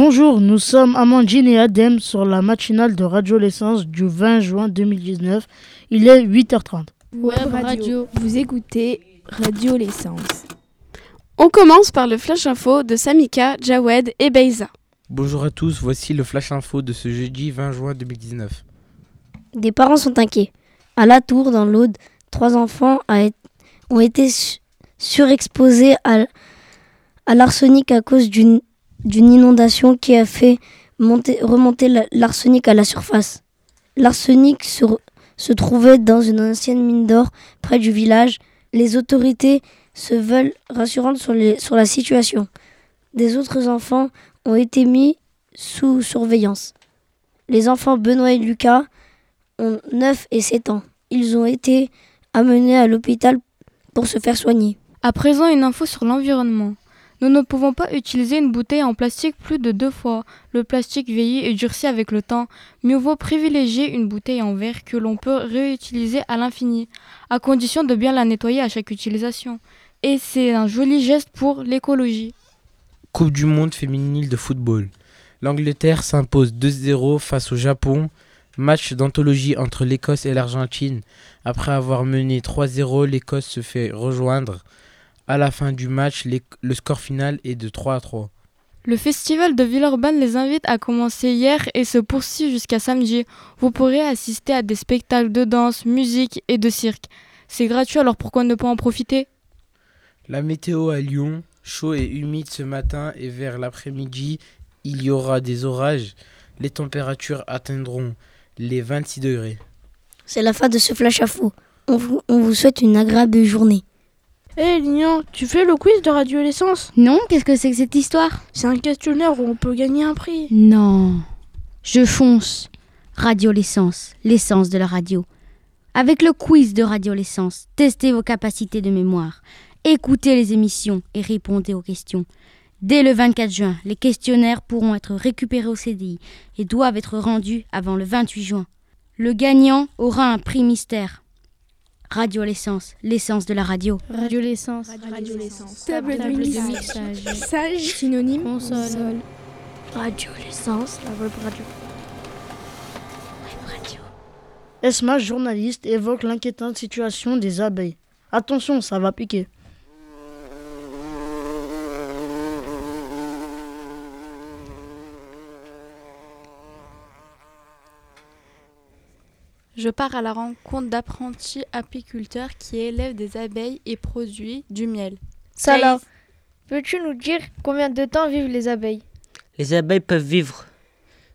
Bonjour, nous sommes Amandine et Adem sur la matinale de Radio L'essence du 20 juin 2019. Il est 8h30. Web Radio, vous écoutez Radio L'essence. On commence par le flash info de Samika, Jawed et Beiza. Bonjour à tous, voici le flash info de ce jeudi 20 juin 2019. Des parents sont inquiets. À La Tour, dans l'Aude, trois enfants ont été surexposés à, à l'arsenic à cause d'une inondation qui a fait monter, remonter l'arsenic à la surface. L'arsenic se, trouvait dans une ancienne mine d'or près du village. Les autorités se veulent rassurantes sur, sur la situation. Des autres enfants ont été mis sous surveillance. Les enfants Benoît et Lucas ont 9 et 7 ans. Ils ont été amenés à l'hôpital pour se faire soigner. À présent, une info sur l'environnement. Nous ne pouvons pas utiliser une bouteille en plastique plus de deux fois. Le plastique vieillit et durcit avec le temps. Mieux vaut privilégier une bouteille en verre que l'on peut réutiliser à l'infini, à condition de bien la nettoyer à chaque utilisation. Et c'est un joli geste pour l'écologie. Coupe du monde féminine de football. L'Angleterre s'impose 2-0 face au Japon. Match d'anthologie entre l'Écosse et l'Argentine. Après avoir mené 3-0, l'Écosse se fait rejoindre. À la fin du match, le score final est de 3 3. Le festival de Villeurbanne les invite à commencer hier et se poursuit jusqu'à samedi. Vous pourrez assister à des spectacles de danse, musique et de cirque. C'est gratuit alors pourquoi ne pas en profiter? La météo à Lyon, chaud et humide ce matin et vers l'après-midi, il y aura des orages. Les températures atteindront les 26 degrés. C'est la fin de ce flash à. On vous, on vous souhaite une agréable journée. Hé hey, Lilian, tu fais le quiz de Radio L'essence Non, qu'est-ce que c'est que cette histoire? C'est un questionnaire où on peut gagner un prix. Non, je fonce. Radio L'essence, l'essence de la radio. Avec le quiz de Radio L'essence, testez vos capacités de mémoire, écoutez les émissions et répondez aux questions. Dès le 24 juin, les questionnaires pourront être récupérés au CDI et doivent être rendus avant le 28 juin. Le gagnant aura un prix mystère. Radio l'essence, l'essence de la radio. Radio l'essence. Radio l'essence. Table de mixage. Sage. Synonyme. Console. Radio l'essence. La web radio. Web radio. Esma, journaliste, évoque l'inquiétante situation des abeilles? Attention, ça va piquer. Je pars à la rencontre d'apprentis apiculteurs qui élèvent des abeilles et produisent du miel. Salah, peux-tu nous dire combien de temps vivent les abeilles? Les abeilles peuvent vivre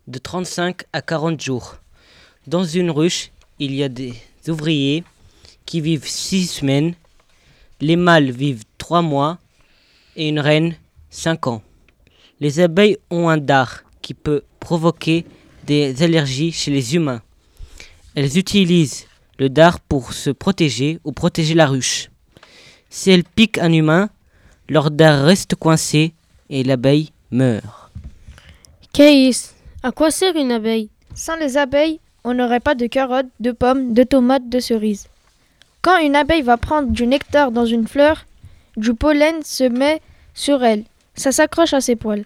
de 35 à 40 jours. Dans une ruche, il y a des ouvriers qui vivent 6 semaines, les mâles vivent 3 mois et une reine 5 ans. Les abeilles ont un dard qui peut provoquer des allergies chez les humains. Elles utilisent le dard pour se protéger ou protéger la ruche. Si elles piquent un humain, leur dard reste coincé et l'abeille meurt. Caïs, à quoi sert une abeille? Sans les abeilles, on n'aurait pas de carottes, de pommes, de tomates, de cerises. Quand une abeille va prendre du nectar dans une fleur, du pollen se met sur elle. Ça s'accroche à ses poils.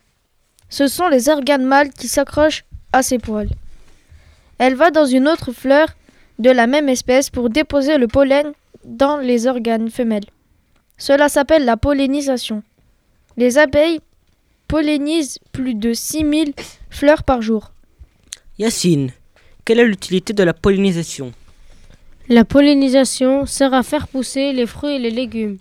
Ce sont les organes mâles qui s'accrochent à ses poils. Elle va dans une autre fleur de la même espèce pour déposer le pollen dans les organes femelles. Cela s'appelle la pollinisation. Les abeilles pollinisent plus de 6000 fleurs par jour. Yacine, quelle est l'utilité de la pollinisation? La pollinisation sert à faire pousser les fruits et les légumes.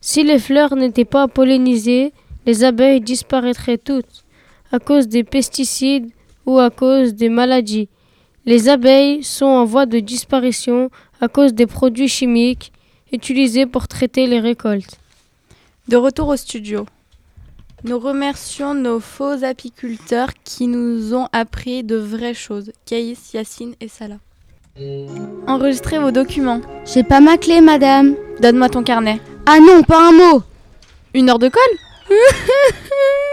Si les fleurs n'étaient pas pollinisées, les abeilles disparaîtraient toutes à cause des pesticides ou à cause des maladies. Les abeilles sont en voie de disparition à cause des produits chimiques utilisés pour traiter les récoltes. De retour au studio. Nous remercions nos faux apiculteurs qui nous ont appris de vraies choses, Caïs, Yacine et Salah. Enregistrez vos documents. J'ai pas ma clé, madame. Donne-moi ton carnet. Ah non, pas un mot. Une heure de colle?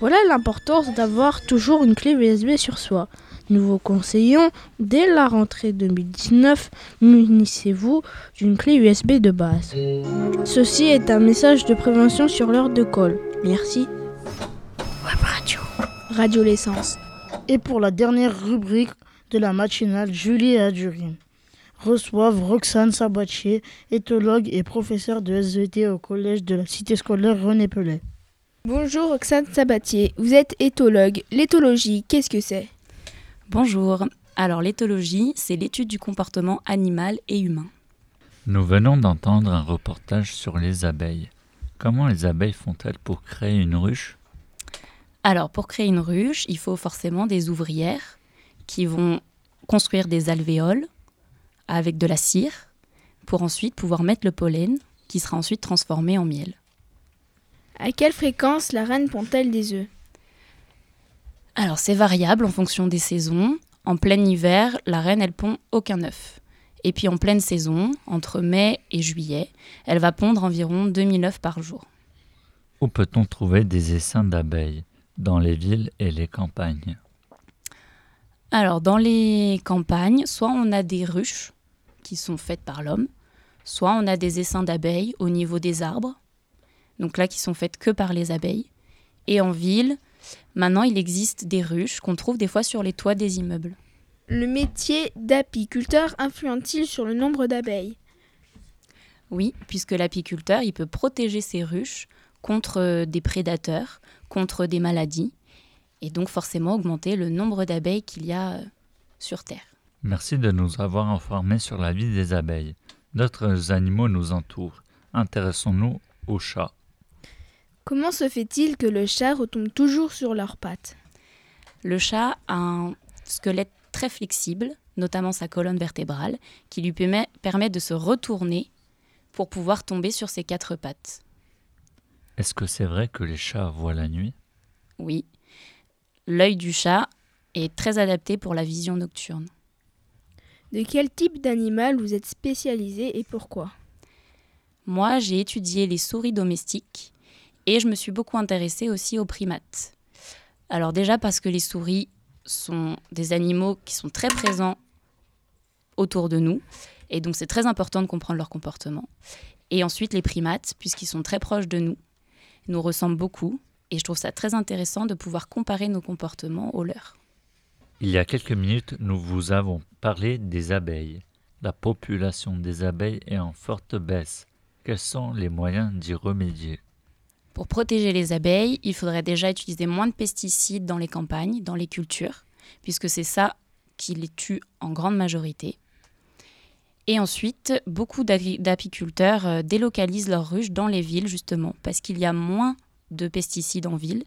Voilà l'importance d'avoir toujours une clé USB sur soi. Nous vous conseillons, dès la rentrée 2019, munissez-vous d'une clé USB de base. Ceci est un message de prévention sur l'heure de colle. Merci. Web Radio. Radio L'essence. Et pour la dernière rubrique de la matinale, Julie et Adjuri reçoivent Roxane Sabatier, éthologue et professeur de SVT au collège de la cité scolaire René Pellet. Bonjour Roxane Sabatier, vous êtes éthologue. L'éthologie, qu'est-ce que c'est? Bonjour. Alors l'éthologie, c'est l'étude du comportement animal et humain. Nous venons d'entendre un reportage sur les abeilles. Comment les abeilles font-elles pour créer une ruche? Alors pour créer une ruche, il faut forcément des ouvrières qui vont construire des alvéoles avec de la cire pour ensuite pouvoir mettre le pollen qui sera ensuite transformé en miel. À quelle fréquence la reine pond-elle des œufs? Alors c'est variable en fonction des saisons. En plein hiver, la reine elle pond aucun œuf. Et puis en pleine saison, entre mai et juillet, elle va pondre environ 2000 œufs par jour. Où peut-on trouver des essaims d'abeilles? Dans les villes et les campagnes Alors dans les campagnes, soit on a des ruches qui sont faites par l'homme, soit on a des essaims d'abeilles au niveau des arbres, donc là qui sont faites que par les abeilles. Et en ville, maintenant il existe des ruches qu'on trouve des fois sur les toits des immeubles. Le métier d'apiculteur influente-t-il sur le nombre d'abeilles? Oui, puisque l'apiculteur, il peut protéger ses ruches contre euh, des prédateurs, contre des maladies, et donc forcément augmenter le nombre d'abeilles qu'il y a euh, sur Terre. Merci de nous avoir informés sur la vie des abeilles. D'autres animaux nous entourent. Intéressons-nous aux chats. Comment se fait-il que le chat retombe toujours sur leurs pattes? Le chat a un squelette très flexible, notamment sa colonne vertébrale, qui lui permet, de se retourner pour pouvoir tomber sur ses quatre pattes. Est-ce que c'est vrai que les chats voient la nuit? Oui. L'œil du chat est très adapté pour la vision nocturne. De quel type d'animal vous êtes spécialisé et pourquoi? Moi, j'ai étudié les souris domestiques et je me suis beaucoup intéressée aussi aux primates. Alors déjà parce que les souris sont des animaux qui sont très présents autour de nous. Et donc c'est très important de comprendre leur comportement. Et ensuite les primates, puisqu'ils sont très proches de nous, nous ressemblent beaucoup. Et je trouve ça très intéressant de pouvoir comparer nos comportements aux leurs. Il y a quelques minutes, nous vous avons parlé des abeilles. La population des abeilles est en forte baisse. Quels sont les moyens d'y remédier? Pour protéger les abeilles, il faudrait déjà utiliser moins de pesticides dans les campagnes, dans les cultures, puisque c'est ça qui les tue en grande majorité. Et ensuite, beaucoup d'apiculteurs euh, délocalisent leurs ruches dans les villes, justement, parce qu'il y a moins de pesticides en ville.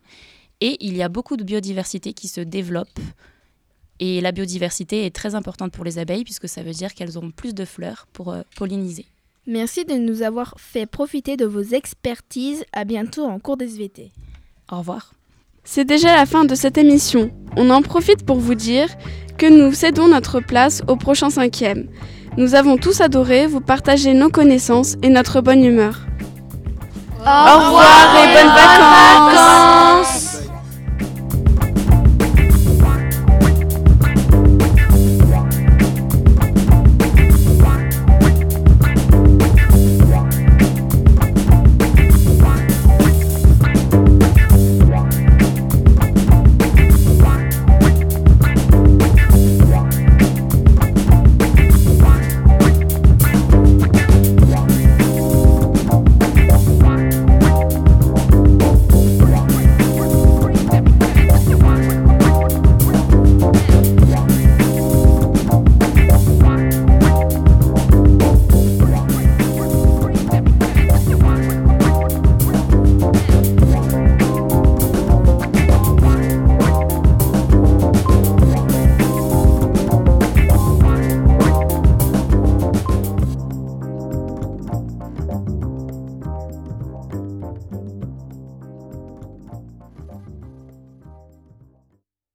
Et il y a beaucoup de biodiversité qui se développe. Et la biodiversité est très importante pour les abeilles, puisque ça veut dire qu'elles auront plus de fleurs pour euh, polliniser. Merci de nous avoir fait profiter de vos expertises. À bientôt en cours d'SVT. Au revoir. C'est déjà la fin de cette émission. On en profite pour vous dire que nous cédons notre place au prochain cinquième. Nous avons tous adoré vous partager nos connaissances et notre bonne humeur. Au, revoir et bonnes vacances.